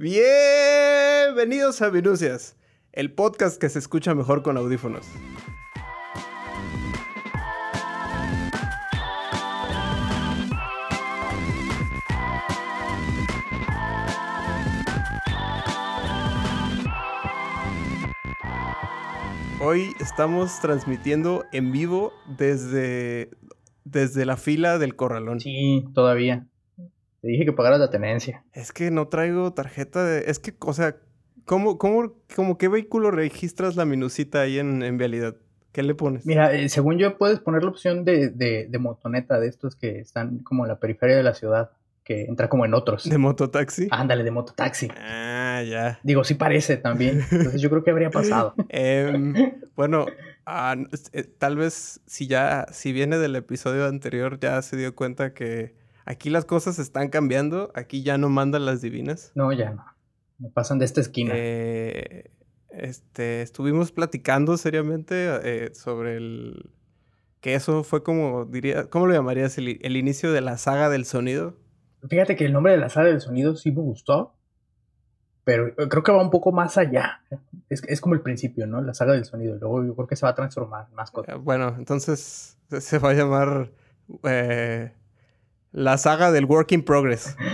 Bienvenidos a Minucias, el podcast que se escucha mejor con audífonos. Hoy estamos transmitiendo en vivo desde, desde la fila del corralón. Sí, todavía. Te dije que pagaras la tenencia. Es que no traigo tarjeta de... Es que, o sea, ¿cómo, cómo, cómo qué vehículo registras la minusita ahí en, en vialidad? ¿Qué le pones? Mira, eh, según yo puedes poner la opción de, de, de motoneta, de estos que están como en la periferia de la ciudad, que entra como en otros. ¿De mototaxi? Ándale, de mototaxi. Ah, ya. Digo, sí parece también. Entonces yo creo que habría pasado. Em, bueno, ah, eh, tal vez si ya, si viene del episodio anterior, ya se dio cuenta que aquí las cosas están cambiando. Aquí ya no mandan las divinas. No, ya no. No pasan de esta esquina. Eh, este, estuvimos platicando seriamente eh, sobre el... Que eso fue como, diría, ¿cómo lo llamarías? El, el inicio de la saga del sonido. Fíjate que el nombre de la saga del sonido sí me gustó, pero creo que va un poco más allá. Es, es como el principio, ¿no? La saga del sonido. Luego yo creo que se va a transformar más cosas. Eh, Bueno, entonces se- se va a llamar eh, la saga del work in progress.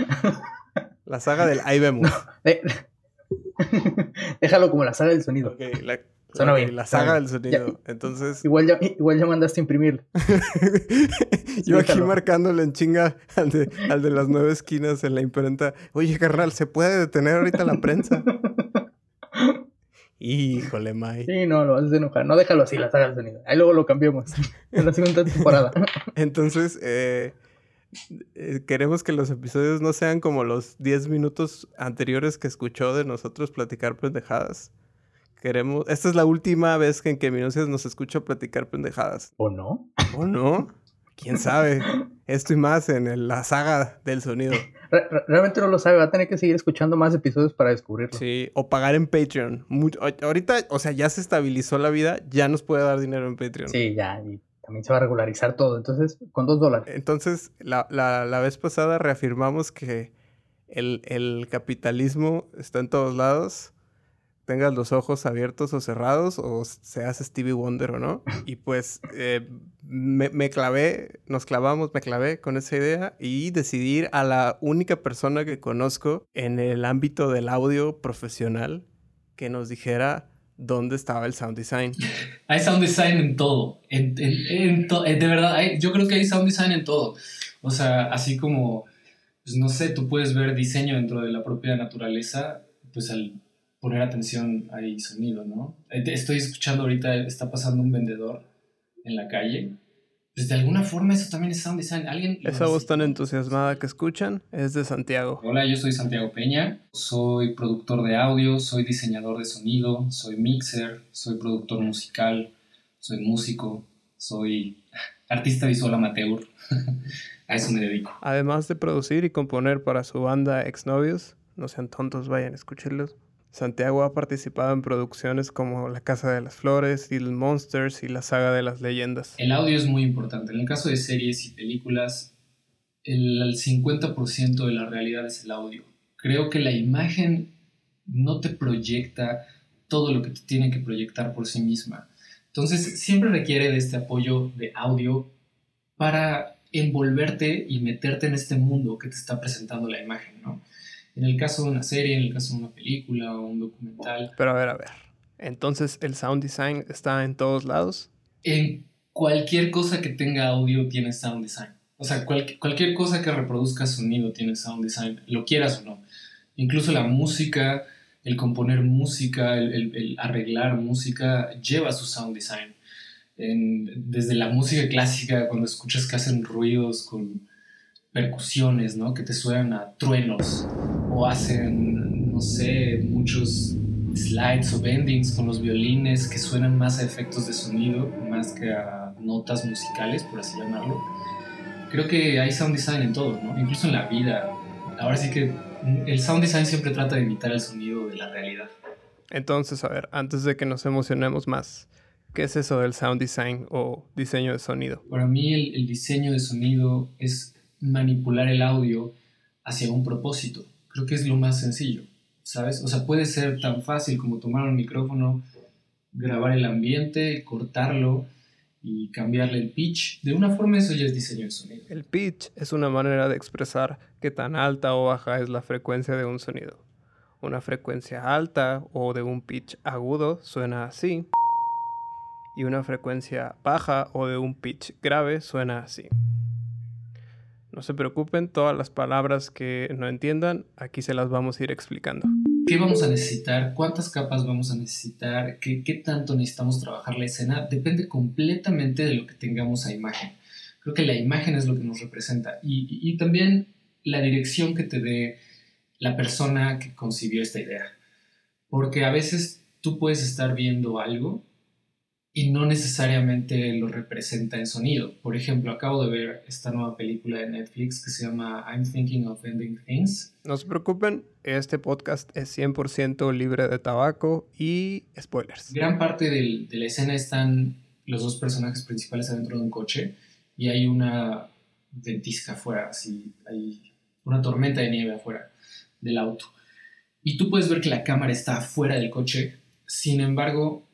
La saga del ahí vemos. Déjalo como la saga del sonido. La, Suena bien, la saga bien. del sonido. Entonces, Igual ya, igual ya mandaste a imprimir. yo aquí marcándole en chinga al de, al de las nueve esquinas en la imprenta. Oye, carnal, ¿se puede detener ahorita la prensa? Híjole, May. Sí, no, lo haces enojar. No déjalo así, la saga del sonido. Ahí luego lo cambiamos. En la segunda temporada. Entonces, eh, queremos que los episodios no sean como los 10 minutos anteriores que escuchó de nosotros platicar pendejadas. Queremos, esta es la última vez que en que Minucias nos escucha platicar pendejadas. ¿O no? ¿O no? ¿Quién sabe? Esto y más en el- la saga del sonido. Re- re- realmente no lo sabe. Va a tener que seguir escuchando más episodios para descubrirlo. Sí, o pagar en Patreon. Mu- a- ahorita, o sea, ya se estabilizó la vida, ya nos puede dar dinero en Patreon. Sí, ya. Y también se va a regularizar todo. Entonces, con dos dólares. Entonces, la, la- la vez pasada reafirmamos que el, el capitalismo está en todos lados. Tengas los ojos abiertos o cerrados, o seas Stevie Wonder o no. Y pues eh, me, me clavé, nos clavamos, me clavé con esa idea y decidí ir a la única persona que conozco en el ámbito del audio profesional que nos dijera dónde estaba el sound design. Hay sound design en todo. En, en- en to- eh, de verdad, hay- yo creo que hay sound design en todo. O sea, así como, pues no sé, tú puedes ver diseño dentro de la propia naturaleza, pues al poner atención hay sonido, ¿no? Eh, Estoy escuchando ahorita, está pasando un vendedor en la calle. Pues de alguna forma eso también es sound design. ¿Alguien Esa voz tan entusiasmada que escuchan es de Santiago. Hola, yo soy Santiago Peña, soy productor de audio, soy diseñador de sonido, soy mixer, soy productor musical, soy músico, soy artista visual amateur. A eso me dedico. Además de producir y componer para su banda Exnovios, no sean tontos, vayan a escucharlos. Santiago ha participado en producciones como La Casa de las Flores, Little Monsters y La Saga de las Leyendas. El audio es muy importante. En el caso de series y películas, el, el 50% de la realidad es el audio. Creo que la imagen no te proyecta todo lo que te tiene que proyectar por sí misma. Entonces, siempre requiere de este apoyo de audio para envolverte y meterte en este mundo que te está presentando la imagen, ¿no? En el caso de una serie, en el caso de una película o un documental, Pero a ver, a ver. Entonces, ¿el sound design está en todos lados? en cualquier cosa que tenga audio tiene sound design. O sea, cual- cualquier cosa que reproduzca sonido tiene sound design, lo quieras o no. Incluso la música, el componer música, el, el- el arreglar música, lleva su sound design. En- desde la música clásica, cuando escuchas que hacen ruidos con percusiones, ¿no? Que te suenan a truenos. O hacen, no sé, muchos slides o bendings con los violines que suenan más a efectos de sonido, más que a notas musicales, por así llamarlo. Creo que hay sound design en todo, ¿no? Incluso en la vida. Ahora sí que el sound design siempre trata de imitar el sonido de la realidad. Entonces, a ver, antes de que nos emocionemos más, ¿qué es eso del sound design o diseño de sonido? Para mí el, el diseño de sonido es manipular el audio hacia un propósito. Creo que es lo más sencillo. ¿sabes? O sea, puede ser tan fácil como tomar un micrófono, grabar el ambiente, cortarlo y cambiarle el pitch. De una forma eso ya es diseño de sonido. El pitch es una manera de expresar qué tan alta o baja es la frecuencia de un sonido. Una frecuencia alta o de un pitch agudo suena así. Y una frecuencia baja o de un pitch grave suena así. No se preocupen, todas las palabras que no entiendan, aquí se las vamos a ir explicando. ¿Qué vamos a necesitar? ¿Cuántas capas vamos a necesitar? ¿Qué, qué tanto necesitamos trabajar la escena? Depende completamente de lo que tengamos a imagen. Creo que la imagen es lo que nos representa y, y también la dirección que te dé la persona que concibió esta idea. Porque a veces tú puedes estar viendo algo y no necesariamente lo representa en sonido. Por ejemplo, acabo de ver esta nueva película de Netflix que se llama I'm Thinking of Ending Things. No se preocupen, este podcast es 100% libre de tabaco y spoilers. Gran parte del, de la escena están los dos personajes principales adentro de un coche y hay una ventisca afuera, así, hay una tormenta de nieve afuera del auto. Y tú puedes ver que la cámara está afuera del coche, sin embargo,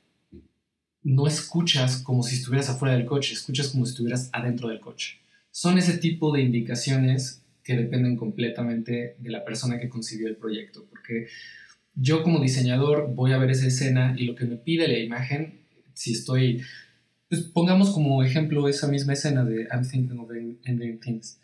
no escuchas como si estuvieras afuera del coche, escuchas como si estuvieras adentro del coche. Son ese tipo de indicaciones que dependen completamente de la persona que concibió el proyecto, porque yo como diseñador voy a ver esa escena y lo que me pide la imagen, si estoy, pues pongamos como ejemplo esa misma escena de I'm thinking of ending things.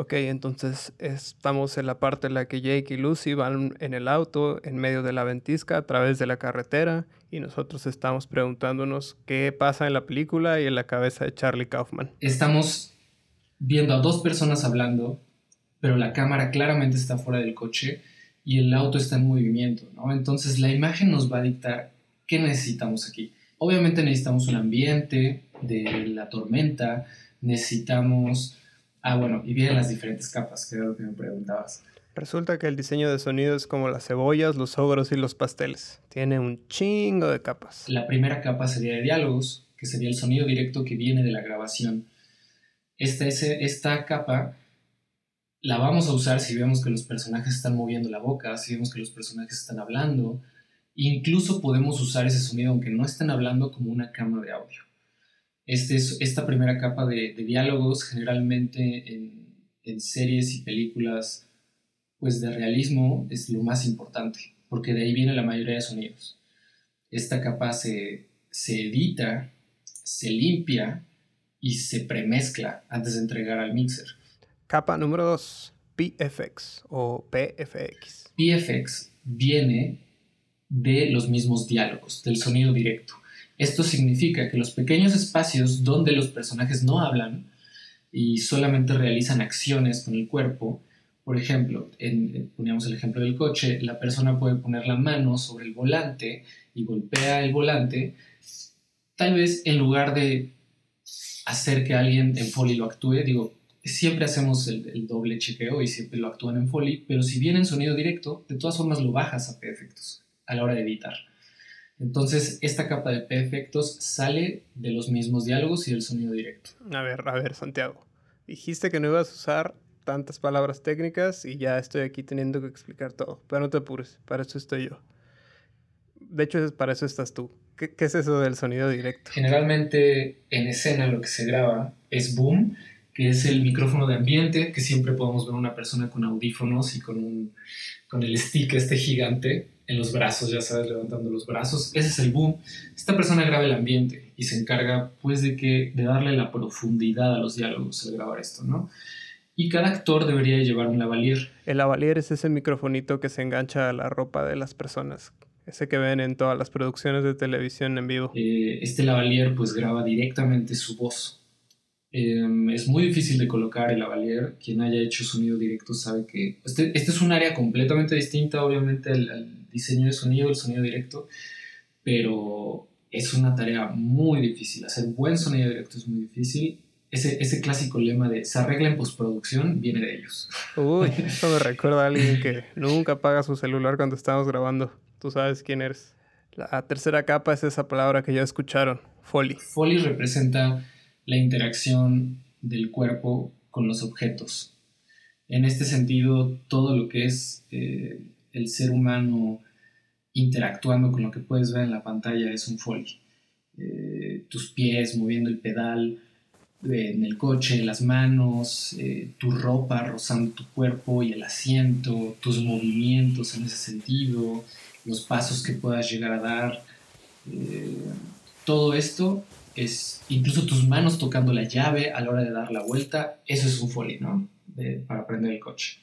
Ok, entonces estamos en la parte en la que Jake y Lucy van en el auto en medio de la ventisca a través de la carretera y nosotros estamos preguntándonos qué pasa en la película y en la cabeza de Charlie Kaufman. Estamos viendo a dos personas hablando, pero la cámara claramente está fuera del coche y el auto está en movimiento, ¿no? Entonces la imagen nos va a dictar qué necesitamos aquí. Obviamente necesitamos un ambiente de la tormenta, necesitamos Ah, bueno, y vienen las diferentes capas, que era lo que me preguntabas. Resulta que el diseño de sonido es como las cebollas, los ogros y los pasteles. Tiene un chingo de capas. La primera capa sería de diálogos, que sería el sonido directo que viene de la grabación. Esta, esta capa la vamos a usar si vemos que los personajes están moviendo la boca, si vemos que los personajes están hablando. Incluso podemos usar ese sonido, aunque no estén hablando, como una cama de audio. Este es, esta primera capa de, diálogos, generalmente en, en, series y películas pues de realismo, es lo más importante, porque de ahí viene la mayoría de sonidos. Esta capa se, se edita, se limpia y se premezcla antes de entregar al mixer. Capa número 2, PFX o PFX. PFX viene de los mismos diálogos, del sonido directo. Esto significa que los pequeños espacios donde los personajes no hablan y solamente realizan acciones con el cuerpo, por ejemplo, poníamos el ejemplo del coche, la persona puede poner la mano sobre el volante y golpea el volante, tal vez en lugar de hacer que alguien en Foley lo actúe, digo, siempre hacemos el, el, doble chequeo y siempre lo actúan en Foley, pero si viene en sonido directo, de todas formas lo bajas a efectos a la hora de editar. Entonces, esta capa de P-efectos sale de los mismos diálogos y del sonido directo. A ver, a ver, Santiago. Dijiste que no ibas a usar tantas palabras técnicas y ya estoy aquí teniendo que explicar todo. Pero no te apures, para eso estoy yo. De hecho, para eso estás tú. ¿Qué, ¿Qué, es eso del sonido directo? Generalmente en escena lo que se graba es boom, que es el micrófono de ambiente, que siempre podemos ver una persona con audífonos y con, un, con el stick este gigante en los brazos, ya sabes, levantando los brazos. Ese es el boom. Esta persona graba el ambiente y se encarga pues de, que, de darle la profundidad a los diálogos al grabar esto, ¿no? Y cada actor debería llevar un lavalier. El lavalier es ese microfonito que se engancha a la ropa de las personas. Ese que ven en todas las producciones de televisión en vivo. Eh, este lavalier pues graba directamente su voz. Eh, es muy difícil de colocar el lavalier. Quien haya hecho sonido directo sabe que este, este es un área completamente distinta obviamente al, al diseño de sonido, el sonido directo, pero es una tarea muy difícil. Hacer buen sonido directo es muy difícil. Ese, ese clásico lema de se arregla en postproducción viene de ellos. Uy, eso me recuerda a alguien que nunca apaga su celular cuando estamos grabando. Tú sabes quién eres. La tercera capa es esa palabra que ya escucharon, Foley. Foley representa la interacción del cuerpo con los objetos. En este sentido, todo lo que es eh, el ser humano interactuando con lo que puedes ver en la pantalla es un foley. Eh, tus pies moviendo el pedal eh, en el coche, las manos, eh, tu ropa rozando tu cuerpo y el asiento, tus movimientos en ese sentido, los pasos que puedas llegar a dar. todo esto es, incluso tus manos tocando la llave a la hora de dar la vuelta, eso es un foley, ¿no? para aprender el coche.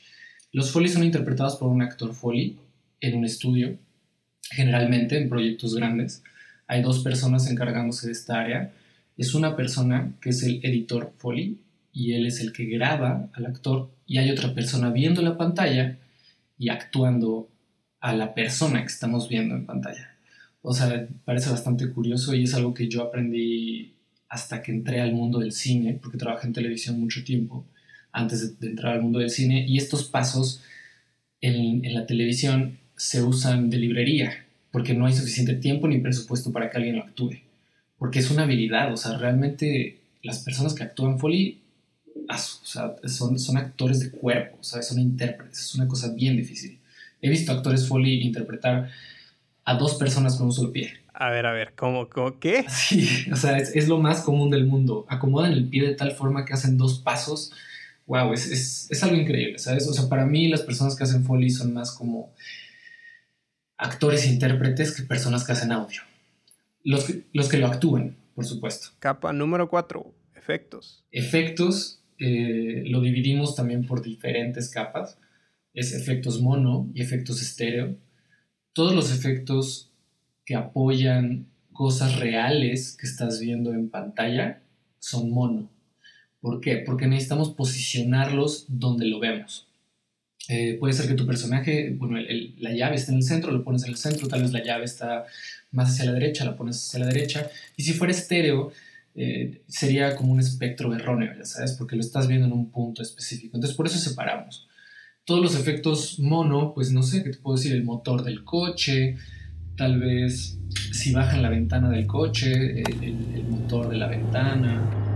Los folies son interpretados por un actor foley en un estudio, generalmente en proyectos grandes. Hay dos personas encargándose de esta área. Es una persona que es el editor foley y él es el que graba al actor y hay otra persona viendo la pantalla y actuando a la persona que estamos viendo en pantalla. O sea, parece bastante curioso y es algo que yo aprendí hasta que entré al mundo del cine, porque trabajé en televisión mucho tiempo antes de, entrar al mundo del cine, y estos pasos en, en, la televisión se usan de librería, porque no hay suficiente tiempo ni presupuesto para que alguien lo actúe, porque es una habilidad, o sea, realmente las personas que actúan Foley o sea, son, son actores de cuerpo, ¿sabes? son intérpretes, es una cosa bien difícil. He visto actores Foley interpretar a dos personas con un solo pie. A ver, a ver, ¿cómo, cómo qué? Sí, o sea, es, es, lo más común del mundo. Acomodan el pie de tal forma que hacen dos pasos wow, es, es, algo increíble, ¿sabes? O sea, para mí las personas que hacen Foley son más como actores e intérpretes que personas que hacen audio. Los que, los que lo actúan, por supuesto. Capa número 4, efectos. Efectos eh, lo dividimos también por diferentes capas. Es efectos mono y efectos estéreo. Todos los efectos que apoyan cosas reales que estás viendo en pantalla son mono. ¿Por qué? Porque necesitamos posicionarlos donde lo vemos. Eh, puede ser que tu personaje, bueno, la llave está en el centro, lo pones en el centro, tal vez la llave está más hacia la derecha, la pones hacia la derecha. Y si fuera estéreo, eh, sería como un espectro erróneo, ya sabes, porque lo estás viendo en un punto específico. Entonces, por eso separamos. Todos los efectos mono, pues no sé, ¿qué te puedo decir? El motor del coche, tal vez si bajan la ventana del coche, el motor de la ventana,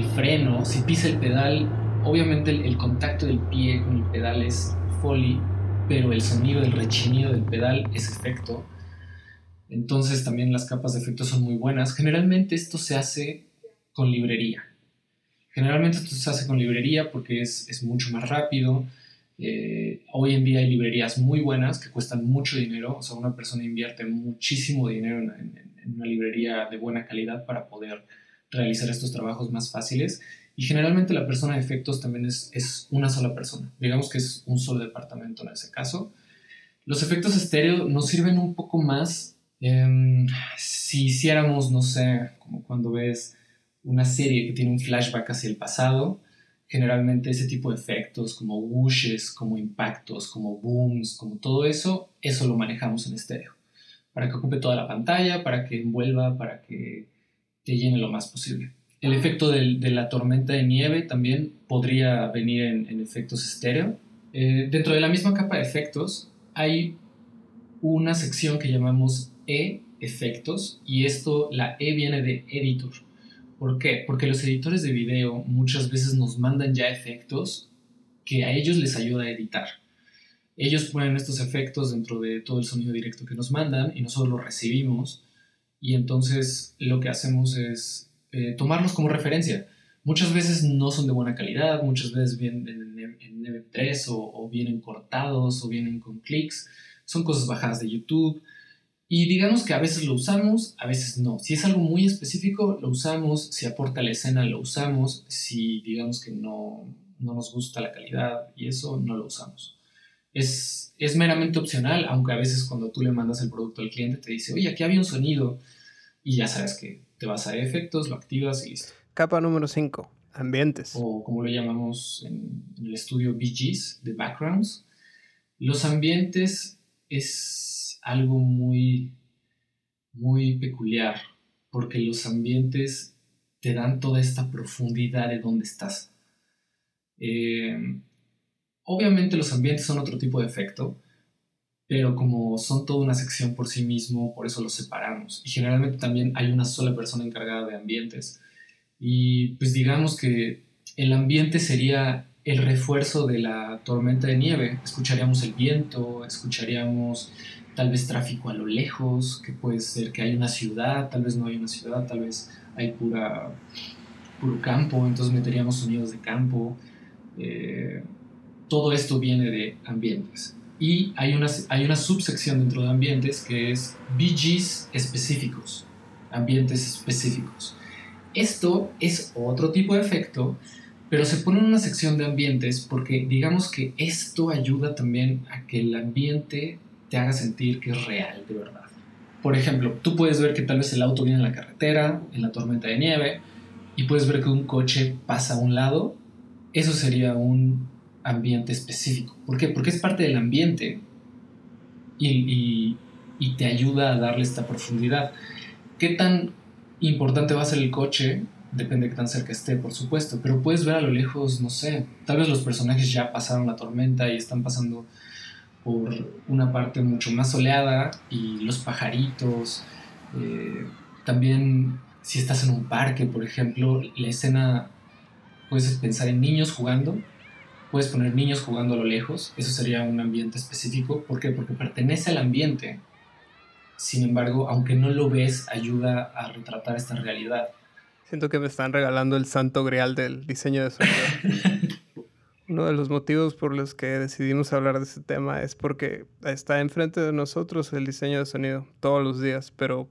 el freno, si pisa el pedal, obviamente el, contacto del pie con el pedal es foley, pero el sonido del rechinido del pedal es efecto. Entonces también las capas de efecto son muy buenas. Generalmente esto se hace con librería. Generalmente esto se hace con librería porque es, es mucho más rápido. Eh, hoy en día hay librerías muy buenas que cuestan mucho dinero. O sea, una persona invierte muchísimo dinero en una librería de buena calidad para poder realizar estos trabajos más fáciles. Y generalmente la persona de efectos también es, es una sola persona. Digamos que es un solo departamento en ese caso. Los efectos estéreo nos sirven un poco más em, si hiciéramos, no sé, como cuando ves una serie que tiene un flashback hacia el pasado. Generalmente ese tipo de efectos como whooshes, como impactos, como booms, como todo eso, eso lo manejamos en estéreo. Para que ocupe toda la pantalla, para que envuelva, para que llene lo más posible. El efecto de la tormenta de nieve también podría venir en, efectos estéreo. Eh, dentro de la misma capa de efectos hay una sección que llamamos E-efectos y esto, la E viene de editor. ¿Por qué? Porque los editores de video muchas veces nos mandan ya efectos que a ellos les ayuda a editar. Ellos ponen estos efectos dentro de todo el sonido directo que nos mandan y nosotros los recibimos y entonces lo que hacemos es eh, tomarlos como referencia. Muchas veces no son de buena calidad, muchas veces vienen en, MP3 o, o, vienen cortados o vienen con clics, son cosas bajadas de YouTube. Y digamos que a veces lo usamos, a veces no. Si es algo muy específico, lo usamos, si aporta la escena, lo usamos, si digamos que no, no nos gusta la calidad y eso, no lo usamos es, es meramente opcional, aunque a veces cuando tú le mandas el producto al cliente te dice, oye, aquí había un sonido y ya sabes que te vas a efectos, lo activas y listo. Capa número 5, ambientes. O como lo llamamos en, el estudio BGs, de backgrounds. Los ambientes es algo muy, muy peculiar, porque los ambientes te dan toda esta profundidad de dónde estás. Eh, Obviamente los ambientes son otro tipo de efecto, pero como son toda una sección por sí mismo, por eso los separamos. Y generalmente también hay una sola persona encargada de ambientes. Y pues digamos que el ambiente sería el refuerzo de la tormenta de nieve. Escucharíamos el viento, escucharíamos tal vez tráfico a lo lejos, que puede ser que hay una ciudad, tal vez no hay una ciudad, tal vez hay pura, puro campo, entonces meteríamos sonidos de campo. Eh, todo esto viene de ambientes. Y hay una, hay una subsección dentro de ambientes que es BGs específicos, ambientes específicos. Esto es otro tipo de efecto, pero se pone en una sección de ambientes porque digamos que esto ayuda también a que el ambiente te haga sentir que es real, de verdad. Por ejemplo, tú puedes ver que tal vez el auto viene en la carretera, en la tormenta de nieve, y puedes ver que un coche pasa a un lado. Eso sería un ambiente específico. ¿Por qué? Porque es parte del ambiente y, y te ayuda a darle esta profundidad. ¿Qué tan importante va a ser el coche? Depende de qué tan cerca esté, por supuesto, pero puedes ver a lo lejos, no sé, tal vez los personajes ya pasaron la tormenta y están pasando por una parte mucho más soleada y los pajaritos. Eh, también si estás en un parque, por ejemplo, la escena, puedes pensar en niños jugando, puedes poner niños jugando a lo lejos, eso sería un ambiente específico. ¿Por qué? Porque pertenece al ambiente. Sin embargo, aunque no lo ves, ayuda a retratar esta realidad. Siento que me están regalando el santo grial del diseño de sonido. Uno de los motivos por los que decidimos hablar de este tema es porque está enfrente de nosotros el diseño de sonido todos los días, pero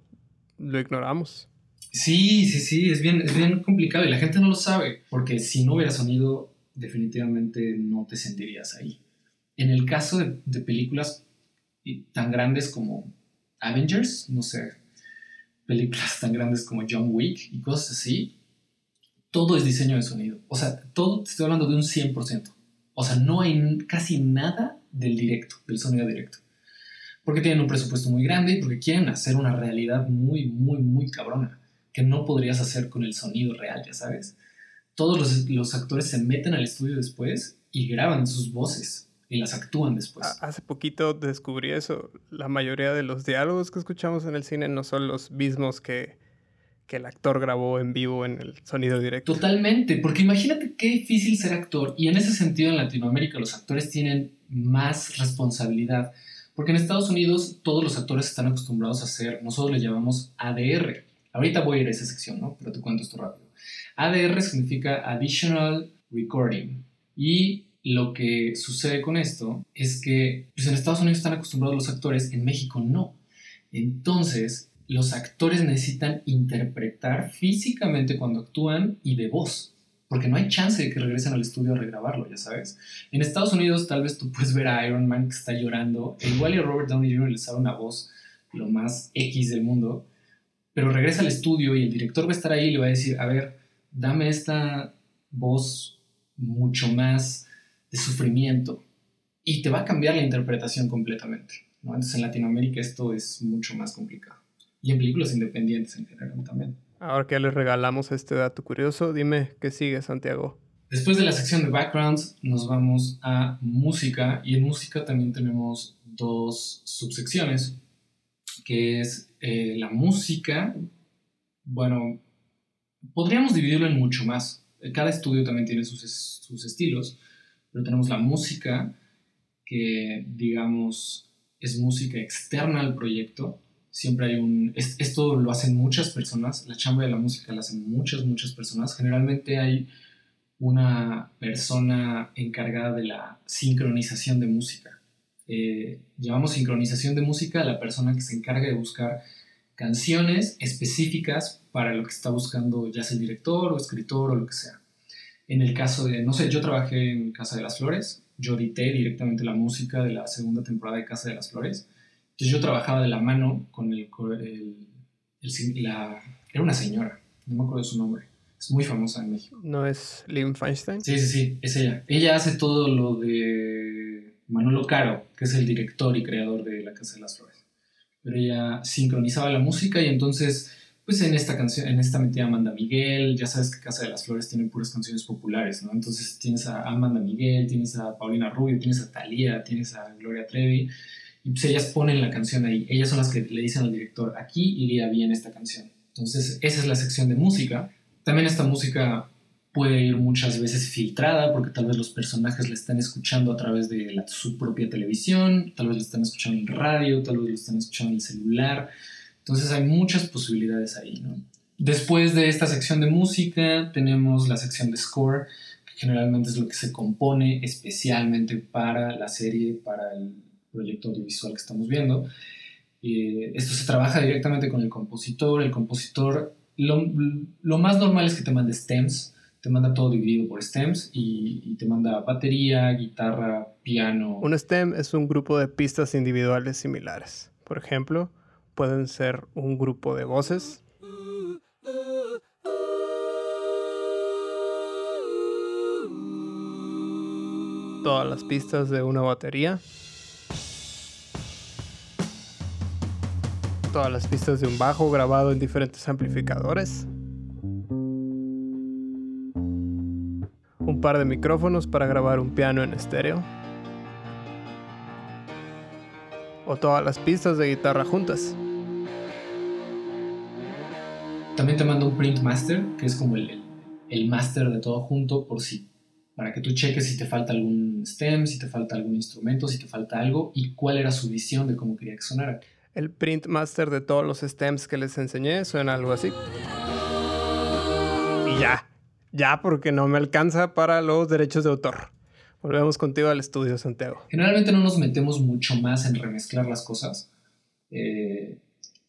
lo ignoramos. Sí, sí, sí, es bien, es bien complicado y la gente no lo sabe, porque si no hubiera sonido, definitivamente no te sentirías ahí. En el caso de, películas tan grandes como Avengers, no sé, películas tan grandes como John Wick y cosas así, todo es diseño de sonido. O sea, todo, te estoy hablando de un 100%. O sea, no hay casi nada del directo, del sonido directo. Porque tienen un presupuesto muy grande y porque quieren hacer una realidad muy, muy, muy cabrona, que no podrías hacer con el sonido real, ya sabes. Todos los, los actores se meten al estudio después y graban sus voces y las actúan después. Hace poquito descubrí eso. La mayoría de los diálogos que escuchamos en el cine no son los mismos que que el actor grabó en vivo en el sonido directo. Totalmente, porque imagínate qué difícil ser actor y en ese sentido en Latinoamérica los actores tienen más responsabilidad, porque en Estados Unidos todos los actores están acostumbrados a hacer, nosotros le llamamos ADR. Ahorita voy a ir a esa sección, ¿no? Pero te cuento esto rápido. ADR significa Additional Recording y lo que sucede con esto es que pues en Estados Unidos están acostumbrados los actores, en México no. Entonces, los actores necesitan interpretar físicamente cuando actúan y de voz, porque no hay chance de que regresen al estudio a regrabarlo, ya sabes. En Estados Unidos tal vez tú puedes ver a Iron Man que está llorando, e igual a Robert Downey Jr. le sale una voz lo más X del mundo, pero regresa al estudio y el director va a estar ahí y le va a decir, a ver, dame esta voz mucho más de sufrimiento y te va a cambiar la interpretación completamente. ¿no? Entonces en Latinoamérica esto es mucho más complicado y en películas independientes en general también. Ahora que les regalamos este dato curioso, dime qué sigue Santiago. Después de la sección de backgrounds nos vamos a música y en música también tenemos dos subsecciones, que es eh, la música, bueno, podríamos dividirlo en mucho más. Cada estudio también tiene sus, sus estilos, pero tenemos la música, que digamos es música externa al proyecto, siempre hay un... esto lo hacen muchas personas, la chamba de la música la hacen muchas, muchas personas. Generalmente hay una persona encargada de la sincronización de música. Eh, llamamos sincronización de música a la persona que se encarga de buscar canciones específicas para lo que está buscando ya sea el director o escritor o lo que sea. En el caso de, no sé, yo trabajé en Casa de las Flores, yo edité directamente la música de la segunda temporada de Casa de las Flores entonces yo trabajaba de la mano con el, la, era una señora, no me acuerdo de su nombre. Es muy famosa en México. ¿No es Liam Feinstein? Sí, sí, sí, es ella. Ella hace todo lo de Manolo Caro, que es el director y creador de La Casa de las Flores. Pero ella sincronizaba la música y entonces, pues en esta canción, en esta metía Amanda Miguel, ya sabes que Casa de las Flores tiene puras canciones populares, ¿no? Entonces tienes a Amanda Miguel, tienes a Paulina Rubio, tienes a Thalía, tienes a Gloria Trevi y pues ellas ponen la canción ahí. Ellas son las que le dicen al director, aquí iría bien esta canción. Entonces, esa es la sección de música. También esta música puede ir muchas veces filtrada porque tal vez los personajes la están escuchando a través de la- su propia televisión, tal vez la están escuchando en radio, tal vez la están escuchando en el celular. Entonces hay muchas posibilidades ahí, ¿no? Después de esta sección de música tenemos la sección de score, que generalmente es lo que se compone especialmente para la serie, para el proyecto audiovisual que estamos viendo. Eh, esto se trabaja directamente con el compositor. El compositor, lo, lo más normal es que te mande stems, te manda todo dividido por stems y, y te manda batería, guitarra, piano. Un stem es un grupo de pistas individuales similares. Por ejemplo, pueden ser un grupo de voces, todas las pistas de una batería, todas las pistas de un bajo grabado en diferentes amplificadores, un par de micrófonos para grabar un piano en estéreo, o todas las pistas de guitarra juntas. También te manda un print master, que es como el, el, el master de todo junto, por si, para que tú cheques si te falta algún stem, si te falta algún instrumento, si te falta algo y cuál era su visión de cómo quería que sonara. El print master de todos los stems que les enseñé suena algo así. Y ya, ya porque no me alcanza para los derechos de autor. Volvemos contigo al estudio, Santiago. Generalmente no nos metemos mucho más en remezclar las cosas. Eh,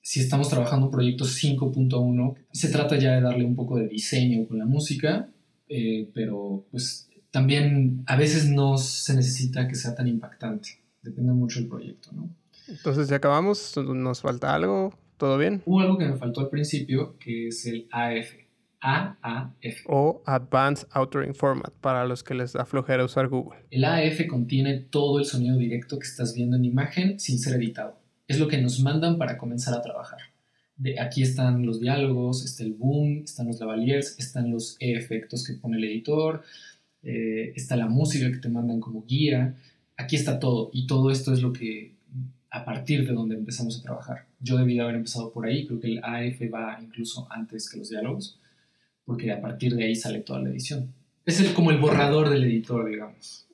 si estamos trabajando un proyecto 5.1, se trata ya de darle un poco de diseño con la música, eh, pero pues también a veces no se necesita que sea tan impactante. Depende mucho del proyecto, ¿no? Entonces ya acabamos, nos falta algo, ¿todo bien? Hubo algo que me faltó al principio, que es el AF. AAF. O Advanced Authoring Format, para los que les da flojera usar Google. El AF contiene todo el sonido directo que estás viendo en imagen sin ser editado. Es lo que nos mandan para comenzar a trabajar. De aquí están los diálogos, está el boom, están los lavaliers, están los efectos que pone el editor, eh, está la música que te mandan como guía. Aquí está todo y todo esto es lo que a partir de donde empezamos a trabajar. Yo debí de haber empezado por ahí, creo que el AF va incluso antes que los diálogos, porque a partir de ahí sale toda la edición. Es el, como el borrador del editor, digamos.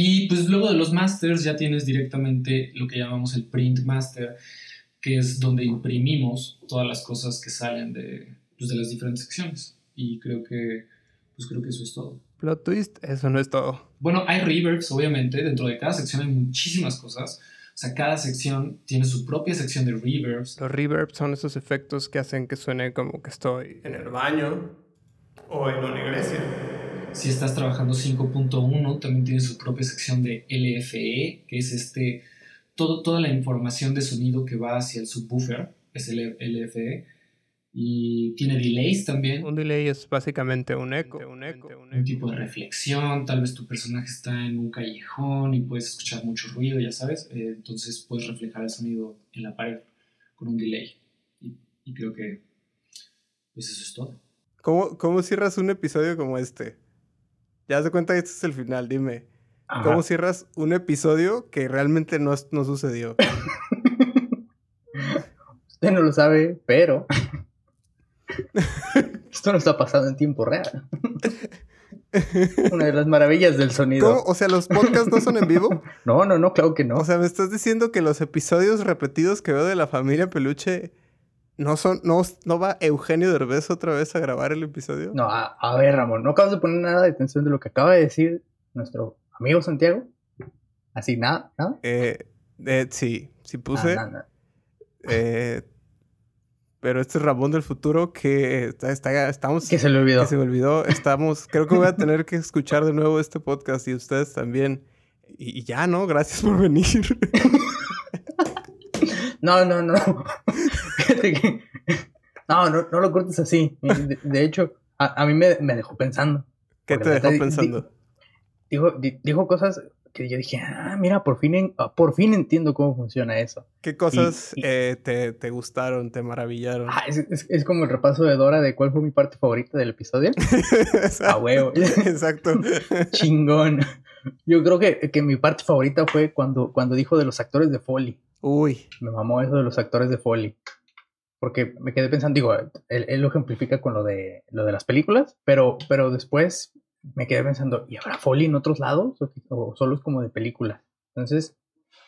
Y pues luego de los masters ya tienes directamente lo que llamamos el print master, que es donde imprimimos todas las cosas que salen de, pues, de las diferentes secciones. Y creo que, pues creo que eso es todo. Plot twist, eso no es todo. Bueno, hay reverbs, obviamente, dentro de cada sección hay muchísimas cosas. O sea, cada sección tiene su propia sección de reverbs. Los reverbs son esos efectos que hacen que suene como que estoy en el baño o en una iglesia. Si estás trabajando 5.1, también tiene su propia sección de LFE, que es este, todo, toda la información de sonido que va hacia el subwoofer, es el LFE. Y tiene delays también. Un delay es básicamente un eco, un eco, un, un tipo de reflexión. Tal vez tu personaje está en un callejón y puedes escuchar mucho ruido, ya sabes. Eh, entonces puedes reflejar el sonido en la pared con un delay. Y, y creo que pues eso es todo. ¿Cómo, ¿Cómo cierras un episodio como este? Ya se cuenta que este es el final, dime. Ajá. ¿Cómo cierras un episodio que realmente no, no sucedió? Usted no lo sabe, pero esto no está pasando en tiempo real. Una de las maravillas del sonido. ¿Cómo? O sea, ¿los podcasts no son en vivo? No, no, no, claro que no. O sea, me estás diciendo que los episodios repetidos que veo de la familia Peluche no son, no, no va Eugenio Derbez otra vez a grabar el episodio. No, a, a, ver, Ramón, no acabas de poner nada de atención de lo que acaba de decir nuestro amigo Santiago. Así, nada, nada. Eh, eh sí, sí puse. Ah, nada. Eh, pero este es Ramón del futuro que está, está, estamos... Que se le olvidó. Que se me olvidó. Estamos... creo que voy a tener que escuchar de nuevo este podcast y ustedes también. Y, y ya, ¿no? Gracias por venir. no, no, no. no, no, no lo cortes así. De, de hecho, a, a, mí me, me dejó pensando. ¿Qué te dejó pensando? Dijo, dijo cosas que yo dije, ah, mira, por fin, en, por fin entiendo cómo funciona eso. ¿Qué cosas y, y, eh, te, te, gustaron, te maravillaron? Ah, es, es, es, como el repaso de Dora de cuál fue mi parte favorita del episodio. A huevo. Exacto. Chingón. Yo creo que, que, mi parte favorita fue cuando, cuando dijo de los actores de Foley. Uy. Me mamó eso de los actores de Foley. Porque me quedé pensando, digo, él, lo ejemplifica con lo de, lo de las películas, pero, pero después me quedé pensando, ¿y habrá Foley en otros lados? ¿O, solo es como de películas? Entonces,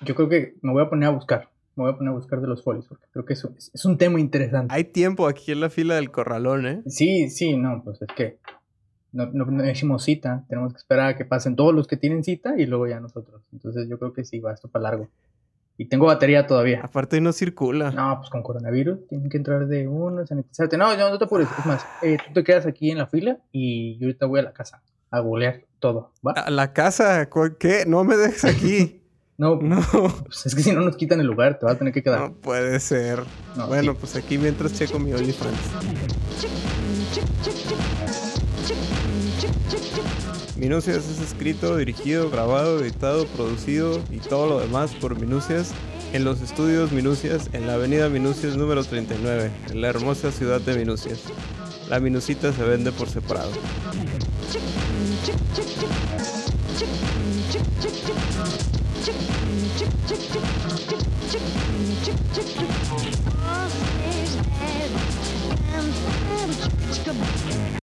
yo creo que me voy a poner a buscar, me voy a poner a buscar de los Foleys, porque creo que es, es un tema interesante. Hay tiempo aquí en la fila del corralón, ¿eh? Sí, sí, no, pues es que no, no, no hicimos cita, tenemos que esperar a que pasen todos los que tienen cita y luego ya nosotros. Entonces yo creo que sí, va esto para largo. Y tengo batería todavía. Aparte no circula. No, pues con coronavirus tienen que entrar de uno, sanitizarte. No, no, no te apures. Es más, eh, tú te quedas aquí en la fila y yo ahorita voy a la casa a googlear todo. ¿va? ¿A la casa? ¿Qué? No me dejes aquí. no, no. Pues es que si no nos quitan el lugar, te vas a tener que quedar. No puede ser. bueno, pues aquí mientras checo mi OnlyFans. Minucias es escrito, dirigido, grabado, editado, producido y todo lo demás por Minucias en los estudios Minucias en la avenida Minucias número 39, en la hermosa ciudad de Minucias. La minucita se vende por separado.